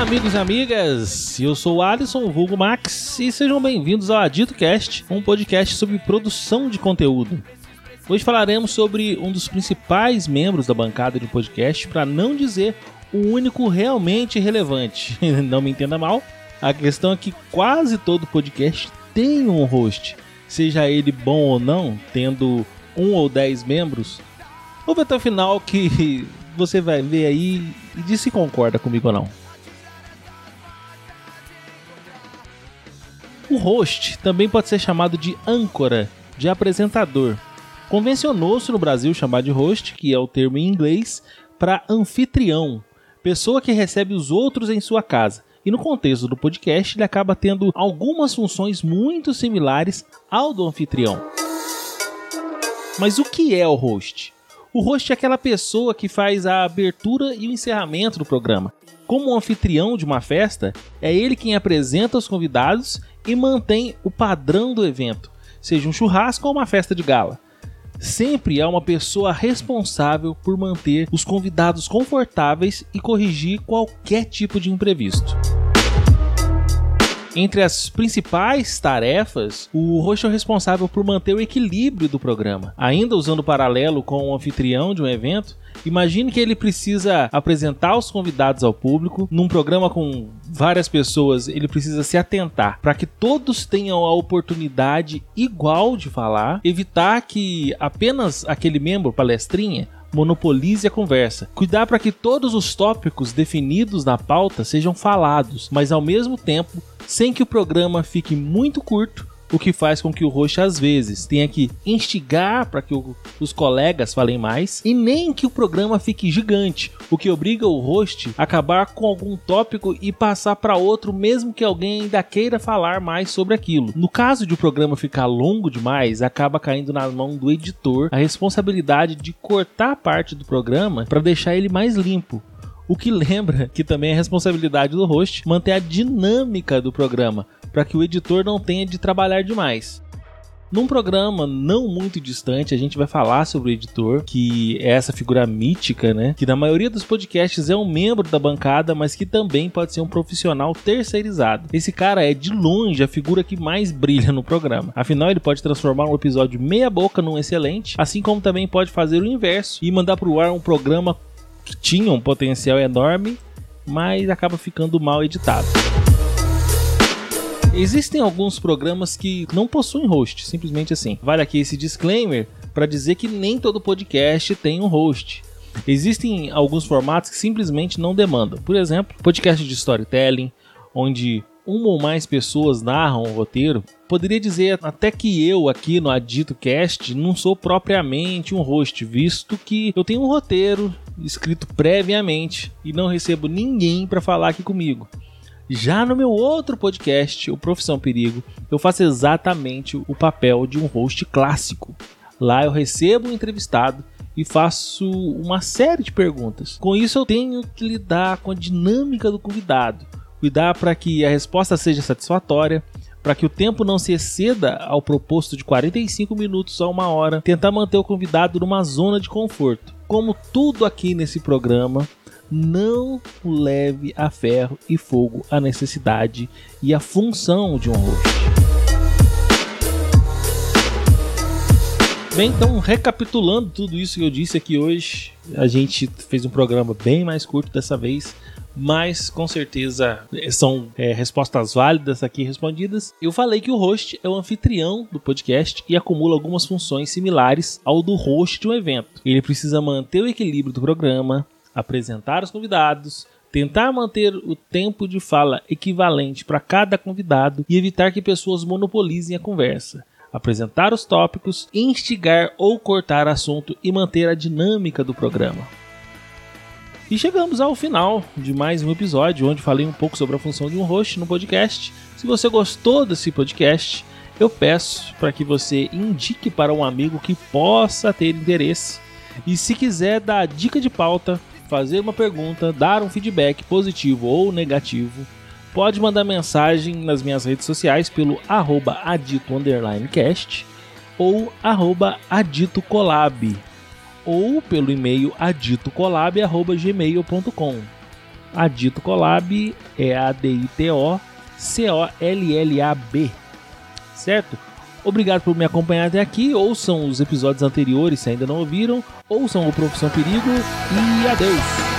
amigos e amigas, eu sou o Alisson, vulgo Max, e sejam bem-vindos ao Adito Cast, um podcast sobre produção de conteúdo. Hoje falaremos sobre um dos principais membros da bancada de podcast, para não dizer o único realmente relevante. não me entenda mal, a questão é que quase todo podcast tem um host, seja ele bom ou não, tendo um ou dez membros. Ouve até o final que você vai ver aí e diz se concorda comigo ou não. O host também pode ser chamado de âncora, de apresentador. Convencionou-se no Brasil chamar de host, que é o termo em inglês, para anfitrião, pessoa que recebe os outros em sua casa. E no contexto do podcast, ele acaba tendo algumas funções muito similares ao do anfitrião. Mas o que é o host? O host é aquela pessoa que faz a abertura e o encerramento do programa. Como o anfitrião de uma festa, é ele quem apresenta os convidados e mantém o padrão do evento, seja um churrasco ou uma festa de gala. Sempre há uma pessoa responsável por manter os convidados confortáveis e corrigir qualquer tipo de imprevisto. Entre as principais tarefas, o host é responsável por manter o equilíbrio do programa. Ainda usando o paralelo com o anfitrião de um evento, Imagine que ele precisa apresentar os convidados ao público. Num programa com várias pessoas, ele precisa se atentar para que todos tenham a oportunidade igual de falar, evitar que apenas aquele membro palestrinha monopolize a conversa. Cuidar para que todos os tópicos definidos na pauta sejam falados, mas ao mesmo tempo sem que o programa fique muito curto o que faz com que o host às vezes tenha que instigar para que o, os colegas falem mais e nem que o programa fique gigante, o que obriga o host a acabar com algum tópico e passar para outro mesmo que alguém ainda queira falar mais sobre aquilo. No caso de o programa ficar longo demais, acaba caindo na mão do editor a responsabilidade de cortar parte do programa para deixar ele mais limpo. O que lembra que também é responsabilidade do host manter a dinâmica do programa, para que o editor não tenha de trabalhar demais. Num programa não muito distante, a gente vai falar sobre o editor, que é essa figura mítica, né? Que na maioria dos podcasts é um membro da bancada, mas que também pode ser um profissional terceirizado. Esse cara é de longe a figura que mais brilha no programa. Afinal, ele pode transformar um episódio meia-boca num excelente, assim como também pode fazer o inverso e mandar pro ar um programa tinha um potencial enorme, mas acaba ficando mal editado. Existem alguns programas que não possuem host, simplesmente assim. Vale aqui esse disclaimer para dizer que nem todo podcast tem um host. Existem alguns formatos que simplesmente não demandam. Por exemplo, podcast de storytelling, onde uma ou mais pessoas narram o roteiro. Poderia dizer até que eu aqui no Adito Cast não sou propriamente um host, visto que eu tenho um roteiro escrito previamente e não recebo ninguém para falar aqui comigo. Já no meu outro podcast, o Profissão Perigo, eu faço exatamente o papel de um host clássico. Lá eu recebo um entrevistado e faço uma série de perguntas. Com isso eu tenho que lidar com a dinâmica do convidado, cuidar para que a resposta seja satisfatória, para que o tempo não se exceda ao proposto de 45 minutos a uma hora, tentar manter o convidado numa zona de conforto. Como tudo aqui nesse programa, não leve a ferro e fogo a necessidade e a função de um host. Bem, então, recapitulando tudo isso que eu disse aqui hoje, a gente fez um programa bem mais curto dessa vez, mas com certeza são é, respostas válidas aqui respondidas. Eu falei que o host é o anfitrião do podcast e acumula algumas funções similares ao do host de um evento. Ele precisa manter o equilíbrio do programa, apresentar os convidados, tentar manter o tempo de fala equivalente para cada convidado e evitar que pessoas monopolizem a conversa. Apresentar os tópicos, instigar ou cortar assunto e manter a dinâmica do programa. E chegamos ao final de mais um episódio onde falei um pouco sobre a função de um host no podcast. Se você gostou desse podcast, eu peço para que você indique para um amigo que possa ter interesse. E se quiser dar dica de pauta, fazer uma pergunta, dar um feedback positivo ou negativo, pode mandar mensagem nas minhas redes sociais pelo adito_cast ou aditocolab ou pelo e-mail aditocolab.gmail.com A Dito Collab é a D-I-T-O-C-O-L-L-A-B. Certo? Obrigado por me acompanhar até aqui. Ouçam os episódios anteriores se ainda não ouviram. Ouçam o Profissão Perigo e adeus!